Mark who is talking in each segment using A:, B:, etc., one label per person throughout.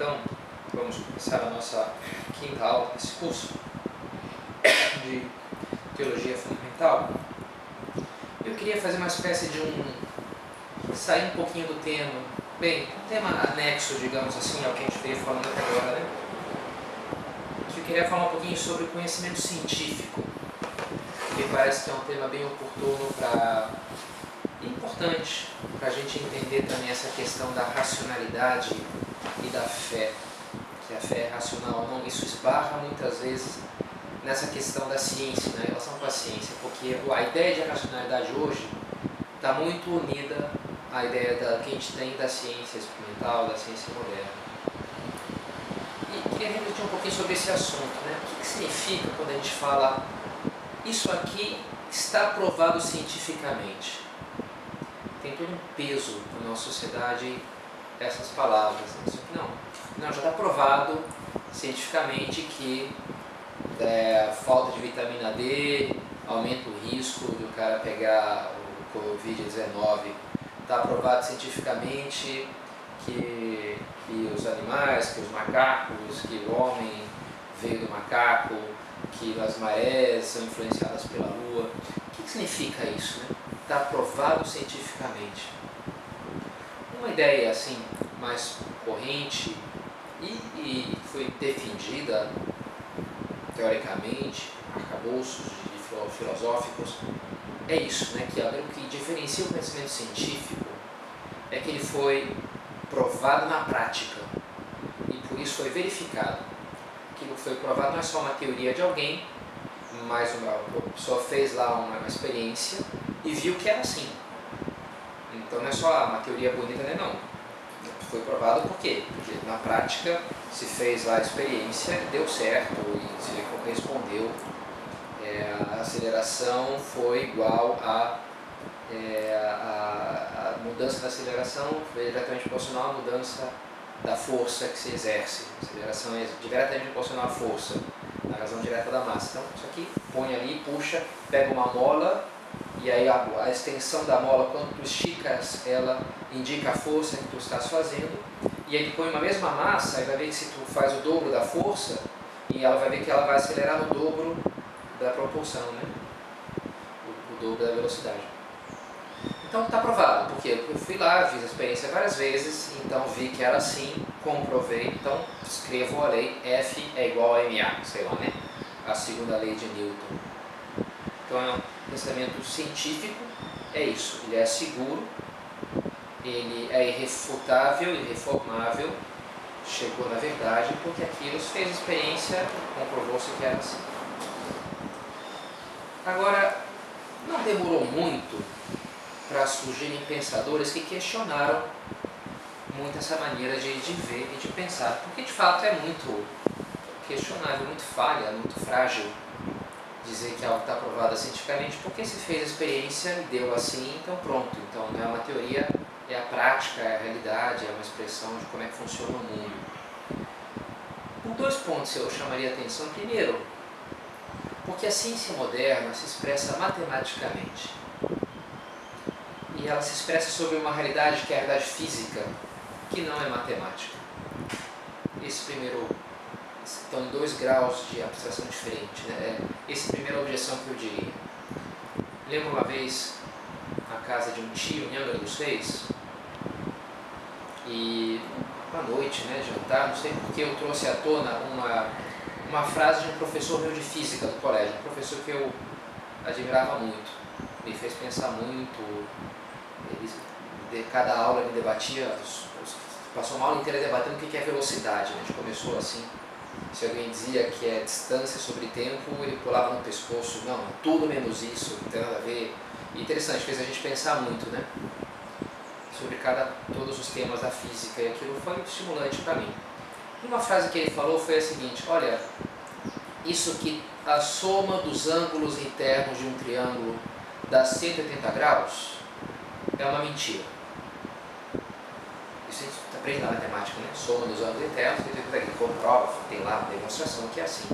A: Então, vamos começar a nossa quinta aula desse curso de Teologia Fundamental. Eu queria fazer uma espécie de um. sair um pouquinho do tema, bem, um tema anexo, digamos assim, ao que a gente veio falando até agora, né? Eu queria falar um pouquinho sobre o conhecimento científico, que parece que é um tema bem oportuno para. importante para a gente entender também essa questão da racionalidade e da fé, que a fé é racional ou não, isso esbarra muitas vezes nessa questão da ciência, na relação com a ciência, porque a ideia de racionalidade hoje está muito unida à ideia da, que a gente tem da ciência experimental, da ciência moderna. E queria refletir um pouquinho sobre esse assunto, né? O que, que significa quando a gente fala isso aqui está provado cientificamente? Tem todo um peso na nossa sociedade essas palavras. Não, não já está provado cientificamente que é, falta de vitamina D aumenta o risco do cara pegar o Covid-19. Está provado cientificamente que, que os animais, que os macacos, que o homem veio do macaco, que as marés são influenciadas pela lua. O que, que significa isso? Está né? provado cientificamente. Uma ideia assim mais corrente e, e foi defendida teoricamente, arcabouços de filosóficos, é isso, né, que o que diferencia o conhecimento científico é que ele foi provado na prática e por isso foi verificado. Aquilo que foi provado não é só uma teoria de alguém, mas uma, pessoa fez lá uma experiência e viu que era assim. Então não é só uma teoria bonita, né? não. Foi provado por quê? Porque na prática se fez lá a experiência, deu certo e se respondeu. É, a aceleração foi igual a, é, a, a, mudança da aceleração foi diretamente proporcional à mudança da força que se exerce. A aceleração é diretamente proporcional à força, na razão direta da massa. Então, isso aqui põe ali, puxa, pega uma mola e aí a, a extensão da mola, quando tu esticas, ela indica a força que tu estás fazendo. E aí tu põe uma mesma massa e vai ver que se tu faz o dobro da força, e ela vai ver que ela vai acelerar no dobro da propulsão, né? o, o dobro da velocidade. Então está provado, porque eu fui lá, fiz a experiência várias vezes, então vi que era assim, comprovei, então escrevo a lei F é igual a MA, sei lá, né? A segunda lei de Newton. Então pensamento científico, é isso, ele é seguro, ele é irrefutável, irreformável, chegou na verdade porque aquilo fez experiência, comprovou-se que era assim. Agora, não demorou muito para surgirem pensadores que questionaram muito essa maneira de, de ver e de pensar, porque de fato é muito questionável, muito falha, muito frágil dizer que algo está provado cientificamente, porque se fez a experiência e deu assim, então pronto. Então não é uma teoria, é a prática, é a realidade, é uma expressão de como é que funciona o mundo. Por dois pontos eu chamaria a atenção. Primeiro, porque a ciência moderna se expressa matematicamente. E ela se expressa sobre uma realidade que é a realidade física, que não é matemática. Esse primeiro estão em dois graus de abstração diferente. Né? Essa é a primeira objeção que eu diria. Lembro uma vez na casa de um tio em Angra dos Reis, e uma noite, né, jantar, não sei porque eu trouxe à tona uma, uma frase de um professor meu de física do colégio, um professor que eu admirava muito, me fez pensar muito, ele, de cada aula ele debatia, passou uma aula inteira debatendo o que é velocidade, né? a gente começou assim, se alguém dizia que é distância sobre tempo, ele pulava no pescoço, não, tudo menos isso, não tem nada a ver. Interessante, fez a gente pensar muito, né? Sobre cada, todos os temas da física, e aquilo foi estimulante para mim. Uma frase que ele falou foi a seguinte: olha, isso que a soma dos ângulos internos de um triângulo dá 180 graus é uma mentira. Isso a gente aprende na matemática, né? Soma dos ângulos internos, ele comprova, tem lá uma demonstração que é assim.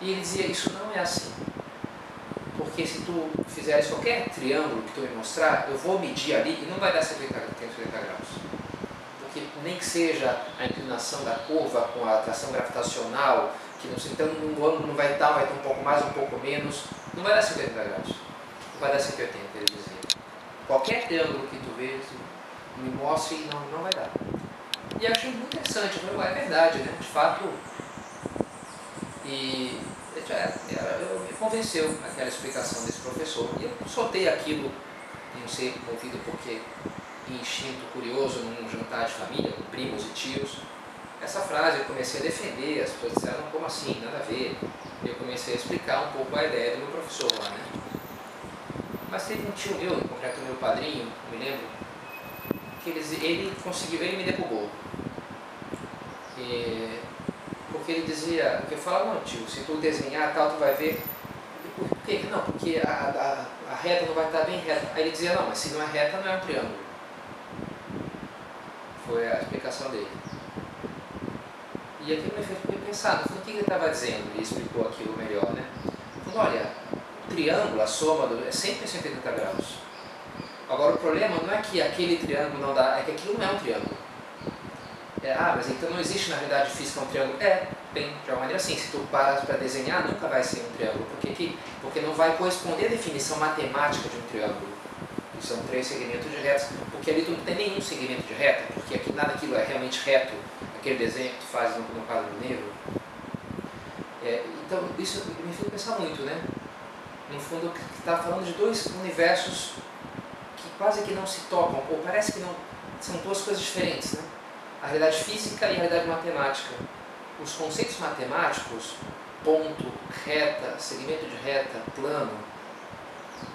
A: E ele dizia, isso não é assim. Porque se tu fizeres qualquer triângulo que tu me mostrar, eu vou medir ali e não vai dar 70, 70 graus. Porque que nem que seja a inclinação da curva com a atração gravitacional, que não, então o ângulo não vai estar, vai ter um pouco mais, um pouco menos, não vai dar 180 graus, não vai dar 180, ele dizia. Qualquer triângulo que tu vês, me e não, não vai dar. E achei muito interessante, eu falei, é verdade, né? De fato. E é, eu, me convenceu aquela explicação desse professor. E eu soltei aquilo, não sei movido porque instinto curioso num jantar de família, com primos e tios. Essa frase eu comecei a defender, as pessoas disseram, como assim, nada a ver. E eu comecei a explicar um pouco a ideia do meu professor lá, né? Mas teve um tio meu, em concreto meu padrinho, me lembro, que ele, ele conseguiu, ele me derrubou. E, porque ele dizia, que eu falava, não tio, se tu desenhar tal, tu vai ver. Por quê? Não, porque a, a, a reta não vai estar bem reta. Aí ele dizia, não, mas se não é reta, não é um triângulo. Foi a explicação dele. E aquilo me fez pensar, no o que ele estava dizendo? Ele explicou aquilo melhor, né? Falando, olha, o triângulo, a soma do, é sempre 180 graus. Agora o problema não é que aquele triângulo não dá, é que aquilo não é um triângulo. É, ah, mas então não existe na realidade física um triângulo. É, bem, de uma maneira assim, se tu paras para desenhar, nunca vai ser um triângulo. Por que, porque não vai corresponder à definição matemática de um triângulo. Que são três segmentos de retas. Porque ali tu não tem nenhum segmento de reta, porque aqui, nada daquilo é realmente reto, aquele desenho que tu faz no, no quadro negro. É, então, isso me fez pensar muito, né? No fundo, está falando de dois universos quase que não se tocam, ou parece que não são duas coisas diferentes, né? a realidade física e a realidade matemática. Os conceitos matemáticos, ponto, reta, segmento de reta, plano,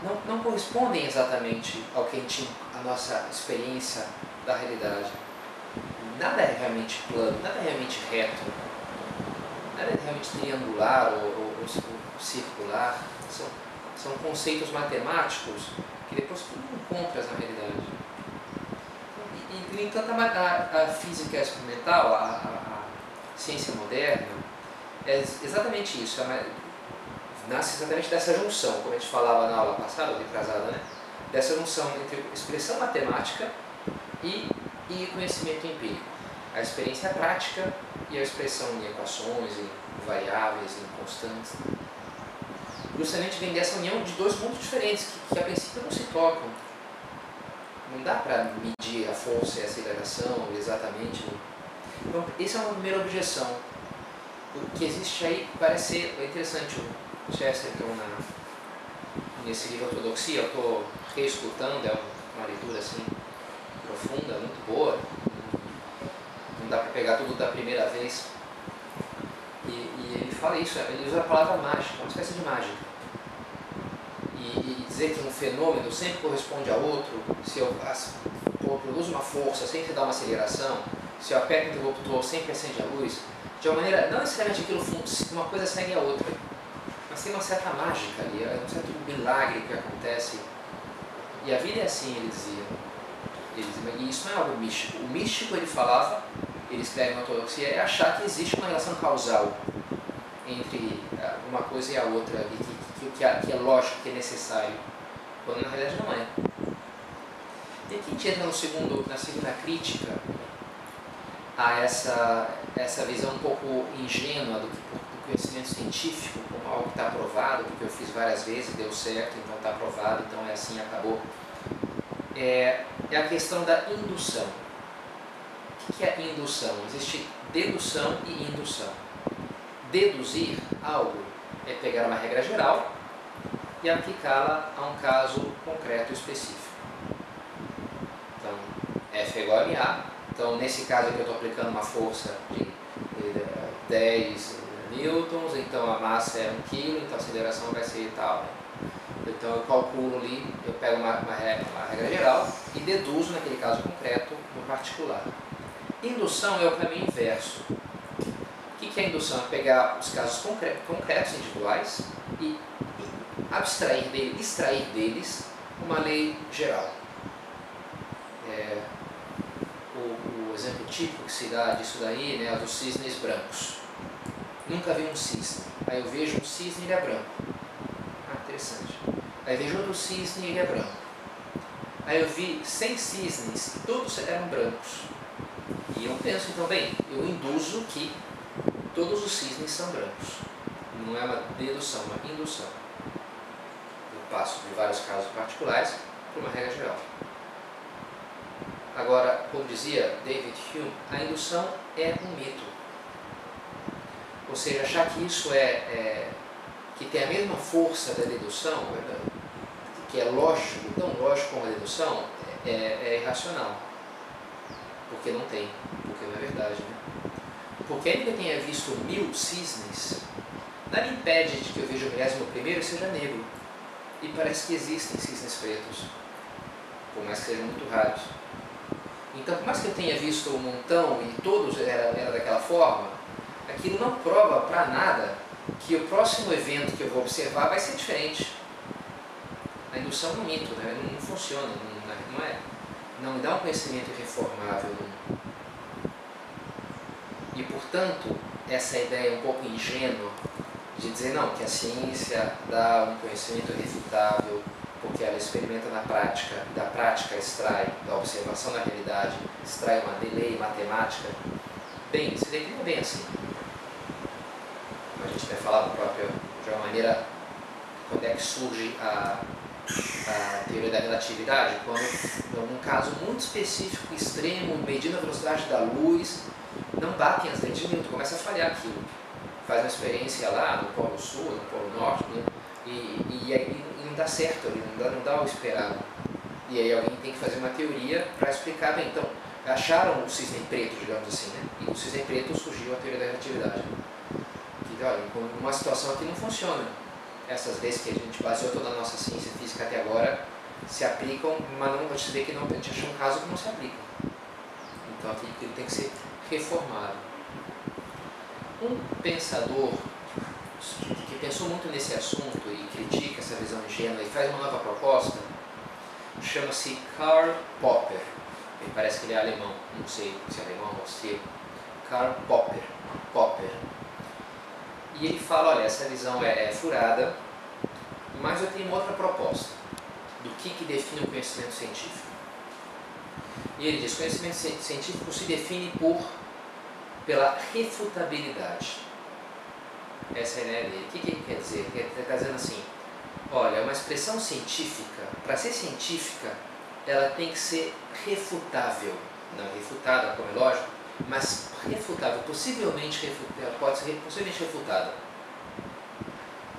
A: não, não correspondem exatamente ao que a, gente, a nossa experiência da realidade. Nada é realmente plano, nada é realmente reto, nada é realmente triangular ou, ou, ou circular. São, são conceitos matemáticos que depois tu não encontras na realidade no entanto, a, a física experimental, a, a, a, ciência moderna, é exatamente isso. É nasce exatamente dessa junção, como a gente falava na aula passada, ou retrasada, né? Dessa junção entre expressão matemática e, e conhecimento empírico. A experiência prática e a expressão em equações, em variáveis, em constantes. Justamente vem dessa união de dois mundos diferentes, que, que a princípio não se tocam não dá para medir a força e a aceleração exatamente. Então, essa é uma primeira objeção. O que existe aí parece ser é interessante. O Chesterton, na, nesse livro Ortodoxia, eu estou reescutando, é uma leitura assim profunda, muito boa. Não dá para pegar tudo da primeira vez. E, e ele fala isso, ele usa a palavra mágica, uma espécie de mágica e, dizer que um fenômeno sempre corresponde a outro, se eu, eu produzo uma força sem dar uma aceleração, se eu aperto o interruptor sempre acende a luz, de uma maneira, não necessariamente aquilo uma coisa segue a outra, mas tem uma certa mágica ali, é um certo milagre que acontece. E a vida é assim, ele dizia. Ele dizia e isso não é algo místico. O místico, ele falava, ele escreve na ortodoxia, é achar que existe uma relação causal uma coisa e a outra, e que que é, que é lógico, que é necessário, quando na realidade não é. E aqui a gente entra no segundo, na segunda crítica a essa, essa visão um pouco ingênua do, do conhecimento científico como algo que está provado, porque eu fiz várias vezes, deu certo, então está provado, então é assim, acabou. É, é a questão da indução. O que é indução? Existe dedução e indução. Deduzir algo é pegar uma regra geral e aplicá-la a um caso concreto específico. Então, F é igual a MA. Então, nesse caso aqui eu estou aplicando uma força de 10 newtons, então a massa é 1 kg, então a aceleração vai ser tal. Então eu calculo ali, eu pego uma, uma, regra, uma regra geral e deduzo naquele caso concreto no particular. Indução é o caminho inverso. O que é indução? É pegar os casos concretos individuais e abstrair dele, extrair deles uma lei geral. É, o, o, exemplo típico que se dá disso daí né, é dos cisnes brancos. Nunca vi um cisne. Aí eu vejo um cisne e ele é branco. Ah, interessante. Aí vejo outro cisne e ele é branco. Aí eu vi 100 cisnes e todos eram brancos. E eu penso, então, bem, eu induzo que todos os cisnes são brancos. Não é uma dedução, é uma indução. Eu passo de vários casos particulares para uma regra geral. Agora, como dizia David Hume, a indução é um mito. Ou seja, achar que isso é, é que tem a mesma força da dedução, que é lógico, tão lógico como a dedução, é, é irracional. Porque não tem, porque não é verdade. Né? Porque ainda que eu tenha visto mil cisnes, nada impede de que eu veja o milésimo primeiro seja negro. E parece que existem cisnes pretos, por mais que sejam muito raros. Então, por mais que eu tenha visto um montão e todos eram era daquela forma, aquilo não prova para nada que o próximo evento que eu vou observar vai ser diferente. A indução é um mito, né? não, não funciona, não, não, é, não dá um conhecimento irreformável. E, portanto, essa ideia um pouco ingênua de dizer não, que a ciência dá um conhecimento irrefutável porque ela experimenta na prática, da prática extrai, da observação da realidade, extrai uma lei matemática. Bem, isso daqui não bem assim. A gente vai falar próprio, de uma maneira, quando é que surge a, a teoria da relatividade, quando, num caso muito específico, extremo, medindo a velocidade da luz, não batem as leis de Newton, começa a falhar aquilo. Faz uma experiência lá no Polo Sul, no Polo Norte, né? e, e, e, não dá certo ali, não dá, não dá o esperado. E aí alguém tem que fazer uma teoria para explicar, bem, então, acharam o cisne preto, digamos assim, né? E do cisne preto surgiu a teoria da relatividade. Que, olha, uma situação aqui não funciona. Essas leis que a gente baseou toda a nossa ciência física até agora se aplicam, mas não pode ver que não, a gente achou um caso que não se aplica. Então aquilo tem que ser reformado. Um pensador que pensou muito nesse assunto e critica essa visão ingênua e faz uma nova proposta, chama-se Karl Popper. Ele parece que ele é alemão, não sei se é alemão ou austríaco. Karl Popper. Popper. E ele fala, olha, essa visão é, é furada, mas eu tenho outra proposta do que, que define o conhecimento científico. E ele diz, conhecimento científico se define por, pela refutabilidade. Essa é a ideia dele. O que, que ele quer dizer? Ele está dizendo assim, olha, uma expressão científica, para ser científica, ela tem que ser refutável. Não refutada, como é lógico, mas refutável, possivelmente refutável, pode ser possivelmente refutada.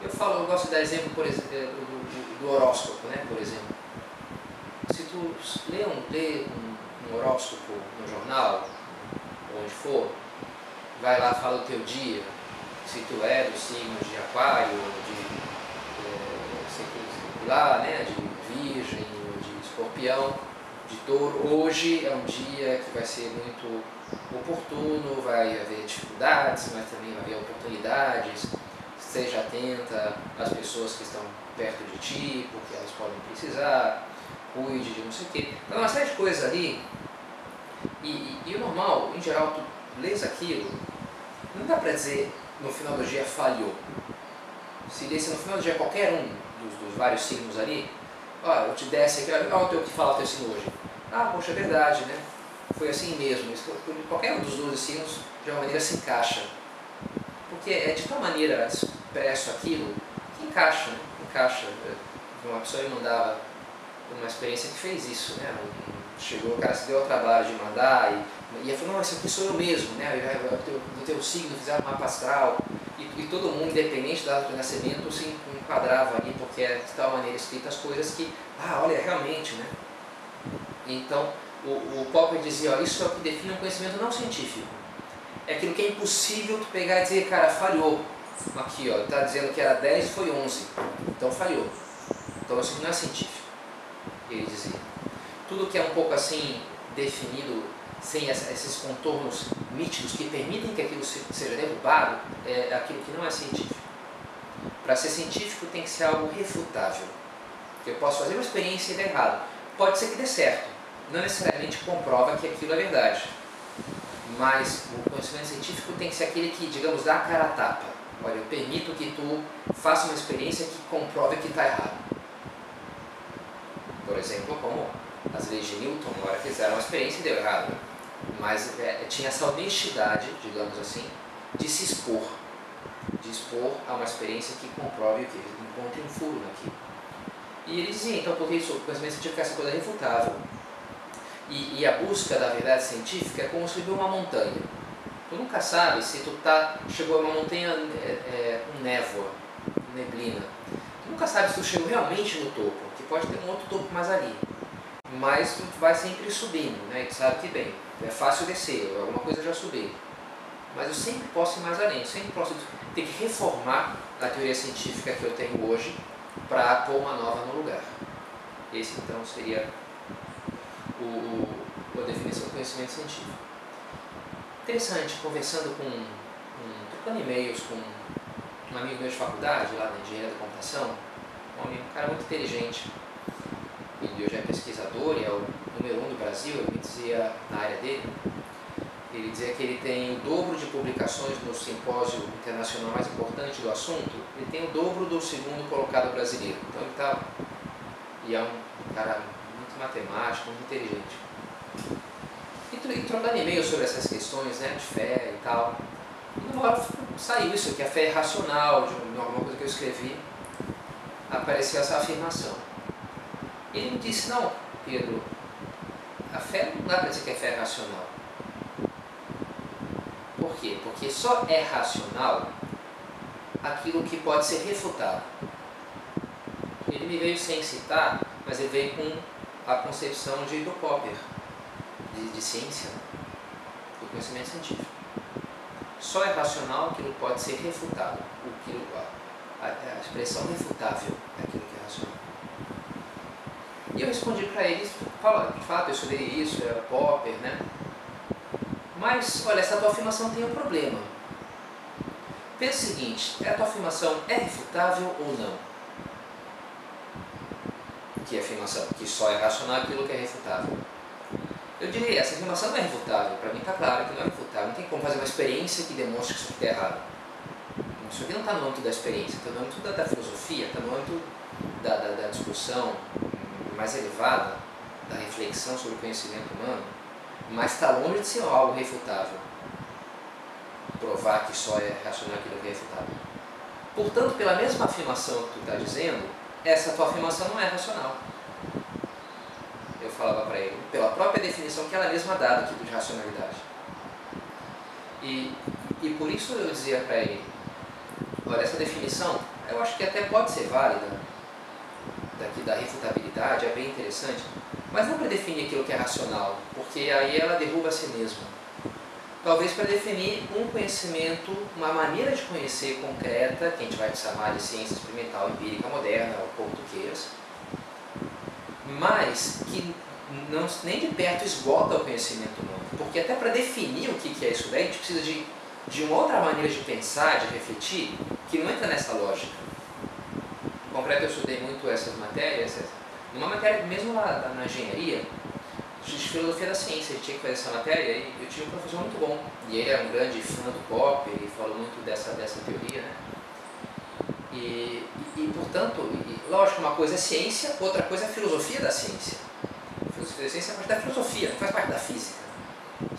A: Eu falo, eu gosto de dar exemplo, por exemplo, do, do, do horóscopo, né, por exemplo. Se tu lê um, lê um, um horóscopo no jornal, onde for, vai lá, fala o teu dia, se tu é do signo de aquário, de, é, sei lá, né, de virgem, de escorpião, de touro, hoje é um dia que vai ser muito oportuno, vai haver dificuldades, mas também vai haver oportunidades, esteja atenta às pessoas que estão perto de ti, porque elas podem precisar, cuide de não sei o quê. Então, uma série de coisas ali, e, e, e o normal, em geral, tu lês aquilo, não dá para dizer no final do dia falhou. Se desse no final do dia qualquer um dos, dos vários signos ali, ó, eu te desse aqui, ó, eu tenho que falar o teu signo hoje. Ah, poxa, é verdade, né? Foi assim mesmo. Qualquer um dos 12 signos, de uma maneira, se encaixa. Porque é de tal maneira expresso aquilo que encaixa, né? Encaixa. Uma pessoa me mandava uma experiência que fez isso, né? Chegou, o cara se deu ao trabalho de mandar e e falou, não, esse aqui sou eu mesmo, né? Do teu, do teu signo, fizeram um mapa astral. E, e, todo mundo, independente da data do nascimento, se enquadrava ali, porque é de tal maneira escritas as coisas que, ah, olha, realmente, né? Então, o, o Popper dizia, ó, isso é o que define um conhecimento não científico. É aquilo que é impossível tu pegar e dizer, cara, falhou. Aqui, ó, está dizendo que era 10 foi 11. Então falhou. Então isso não é científico. Ele dizia. Tudo que é um pouco assim definido sem esses contornos nítidos que permitem que aquilo seja derrubado, é aquilo que não é científico. Para ser científico tem que ser algo refutável. Eu posso fazer uma experiência e dar errado. Pode ser que dê certo. Não necessariamente comprova que aquilo é verdade. Mas o conhecimento científico tem que ser aquele que, digamos, dá a cara a tapa. Olha, eu permito que tu faça uma experiência que comprove que está errado. Por exemplo, como as leis de Newton, na hora fizeram uma experiência e deu errado. mas é, tinha essa honestidade, digamos assim, de se expor, de expor a uma experiência que comprove o que encontre um furo naquilo. E ele dizia, então, porque isso, o conhecimento científico é essa coisa refutável. E, e, a busca da verdade científica é como subir uma montanha. Tu nunca sabe se tu tá, chegou a uma montanha é, é, névoa, neblina. Tu nunca sabe se tu chegou realmente no topo, que pode ter um outro topo mais ali. Mas tu vai sempre subindo, né? Tu sabe que bem, é fácil descer, alguma coisa já subi. Mas eu sempre posso ir mais além, eu sempre posso ter que reformar a teoria científica que eu tenho hoje para pôr uma nova no lugar. Esse então seria o, a definição do conhecimento científico. Interessante, conversando com, um, trocando e-mails com um amigo meu de faculdade, lá da engenharia da computação, um, amigo, um cara muito inteligente, ele hoje é pesquisador e é o número um do Brasil, ele me dizia na área dele, ele dizia que ele tem o dobro de publicações no simpósio internacional mais importante do assunto, ele tem o dobro do segundo colocado brasileiro. Então ele está. E é um cara muito matemático, muito inteligente. E, trocando e-mail sobre essas questões né, de fé e tal. E numa hora saiu isso, que a fé é racional, de alguma coisa que eu escrevi, apareceu essa afirmação. Ele me disse, não, Pedro, a fé não dá para dizer que é fé racional. Por quê? Porque só é racional aquilo que pode ser refutado. Ele me veio sem citar, mas ele veio com a concepção de do Popper, de, de ciência, do conhecimento científico. Só é racional aquilo que pode ser refutado. Aquilo, a, a expressão refutável é aquilo que é racional. E eu respondi para ele, fala, de fato, eu estudei isso, era Popper, né? Mas, olha, essa tua afirmação tem um problema. Pensa o seguinte, a tua afirmação é refutável ou não? Que afirmação? Que só é racional aquilo que é refutável. Eu diria, essa afirmação não é refutável. Para mim está claro que não é refutável. Não tem como fazer uma experiência que demonstre que isso está errado. Isso aqui não está no âmbito da experiência, está no âmbito da, da filosofia, está no âmbito da, da, da discussão mais elevada, da reflexão sobre o conhecimento humano mas está longe de ser algo refutável. Provar que só é racional aquilo que é refutável. Portanto, pela mesma afirmação que tu está dizendo, essa tua afirmação não é racional. Eu falava para ele, pela própria definição que ela mesma dá do tipo de racionalidade. E, e por isso eu dizia para ele, olha, essa definição, eu acho que até pode ser válida, daqui da refutabilidade, é bem interessante, mas não para definir aquilo que é racional, porque aí ela derruba a si mesma. Talvez para definir um conhecimento, uma maneira de conhecer concreta, que a gente vai chamar de ciência experimental empírica moderna, ou queiras, mas que não, nem de perto esgota o conhecimento humano. Porque até para definir o que é isso daí, a gente precisa de, de uma outra maneira de pensar, de refletir, que não entra nessa lógica. Em concreto, eu estudei muito essas matérias, uma matéria, mesmo lá na engenharia, de filosofia da ciência, ele tinha que fazer essa matéria e eu tinha um professor muito bom. E ele era um grande fã do pop, ele falou muito dessa, dessa teoria, né? E, e, e portanto, e, lógico, uma coisa é ciência, outra coisa é filosofia da ciência. A filosofia da ciência faz parte da filosofia, não faz parte da física.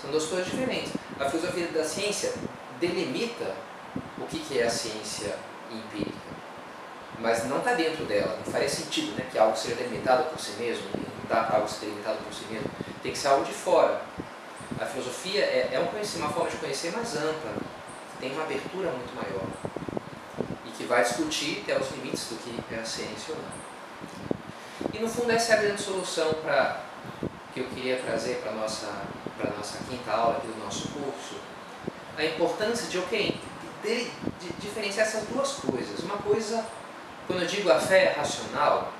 A: São duas coisas diferentes. A filosofia da ciência delimita o que, é a ciência empírica mas não está dentro dela. Não faria sentido né, que algo seja delimitado por si mesmo, não dá para algo ser delimitado por si mesmo. Tem que ser algo de fora. A filosofia é, é um uma forma de conhecer mais ampla, que tem uma abertura muito maior e que vai discutir até os limites do que é a ciência ou não. E no fundo essa é a grande solução para que eu queria trazer para a nossa, nossa quinta aula do nosso curso, a importância de, ok, de, de diferenciar essas duas coisas. Uma coisa quando eu digo a fé racional,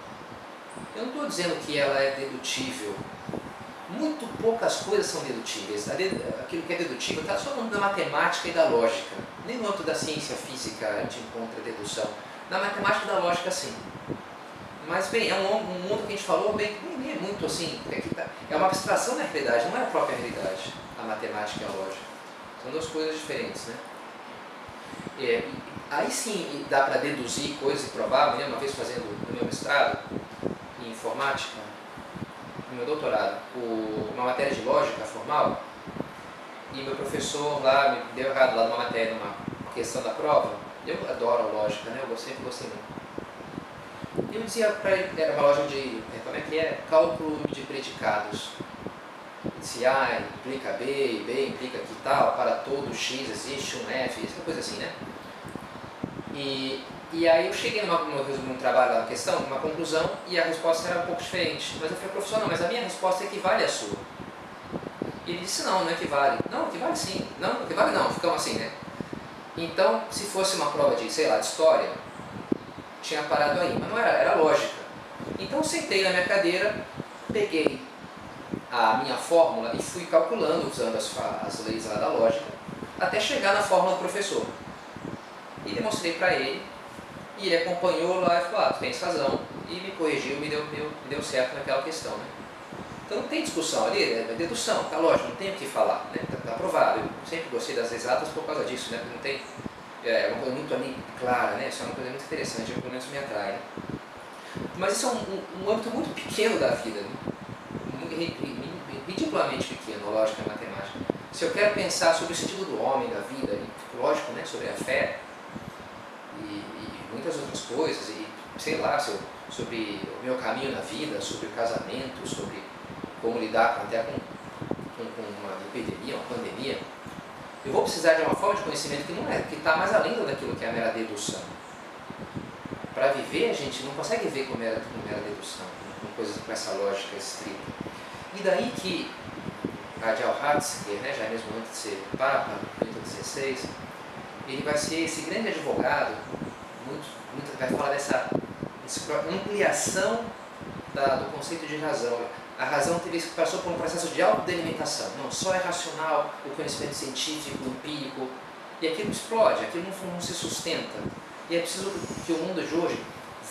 A: eu não estou dizendo que ela é dedutível. Muito poucas coisas são dedutíveis. Aquilo que é dedutível está só no mundo da matemática e da lógica. Nem no âmbito da ciência física gente encontra dedução. Na matemática e da lógica, sim. Mas, bem, é um, um mundo que a gente falou, bem, nem é muito assim. É, tá, é uma abstração da realidade, não é a própria realidade, a matemática e a lógica. São duas coisas diferentes, né? É, Aí sim dá para deduzir coisas improváveis. Né? Uma vez fazendo no meu mestrado em informática, no meu doutorado, o, uma matéria de lógica formal, e meu professor lá me deu errado lá numa matéria, numa questão da prova. Eu adoro a lógica, né? Eu sempre gostei muito. Eu dizia para ele, era uma loja de, é, como é que é? Cálculo de predicados. Se A implica B, e B implica que tal, para todo X existe um F, essa coisa assim, né? E, e aí eu cheguei numa, num trabalho na questão, uma conclusão, e a resposta era um pouco diferente. Mas eu falei, professor, não, mas a minha resposta equivale à sua. E ele disse, não, não equivale. Não, equivale sim. Não, equivale não, ficamos assim, né? Então, se fosse uma prova de, sei lá, de história, tinha parado aí, mas não era, era lógica. Então, sentei na minha cadeira, peguei a minha fórmula e fui calculando, usando as, as leis lá da lógica, até chegar na fórmula do professor. E demonstrei para ele, e ele acompanhou lá e falou, ah, tu tens razão, e me corrigiu, me deu, deu, me deu certo naquela questão, né? Então não tem discussão ali, é dedução, tá lógico, não tem o que falar, né? Tá, tá aprovado. Eu sempre gostei das exatas por causa disso, né? Porque não tem. É, é uma coisa muito ali clara, né? Isso é uma coisa muito interessante, pelo menos me atrai. Mas isso é um, um, um, âmbito muito pequeno da vida, né? ridiculamente pequeno, lógica e matemática. Se eu quero pensar sobre o sentido do homem, da vida, e, lógico, né? Sobre a fé e, e muitas outras coisas, e sei lá, sobre o meu caminho na vida, sobre o casamento, sobre como lidar até com, com, com uma epidemia, uma pandemia, eu vou precisar de uma forma de conhecimento que não é, que está mais além daquilo que é a mera dedução. Para viver, a gente não consegue ver com mera, com mera dedução, com coisas com essa lógica estrita. E daí que Radial Ratzinger, né, já mesmo antes de ser Papa, Bento XVI, ele vai ser esse grande advogado, muito, muito, vai falar dessa, dessa ampliação da, do conceito de razão a razão teve, passou por um processo de autodelimitação. Não só é racional o conhecimento científico, empírico, e aquilo explode, aquilo não, não se sustenta. E é preciso que o mundo de hoje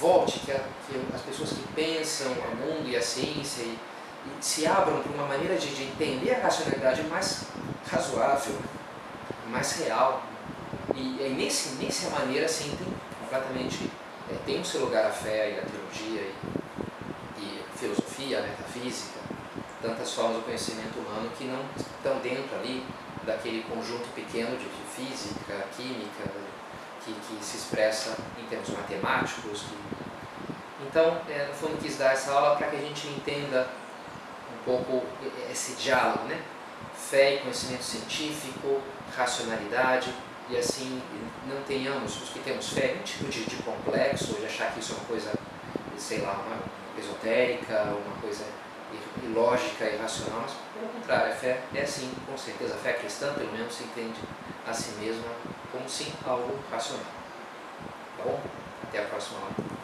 A: volte, que, a, que as pessoas que pensam o mundo e a ciência e, e se abram para uma maneira de, de, entender a racionalidade mais razoável, mais real. E, e nesse, nessa maneira, sim, tem completamente, é, tem o seu lugar a fé e a teologia filosofia, a metafísica, tantas formas do conhecimento humano que não estão dentro ali daquele conjunto pequeno de, física, química, que, que, se expressa em termos matemáticos. Que... Então, é, no fundo, quis dar essa aula para que a gente entenda um pouco esse diálogo, né? Fé e conhecimento científico, racionalidade, e assim não tenhamos, os que temos fé, um tipo de, de complexo, de achar que isso é uma coisa, sei lá, uma, esotérica, uma coisa ilógica, irracional, mas pelo contrário, a fé é sim, com certeza, a fé cristã pelo menos se entende a si mesma como sim algo racional. Tá bom? Até a próxima aula.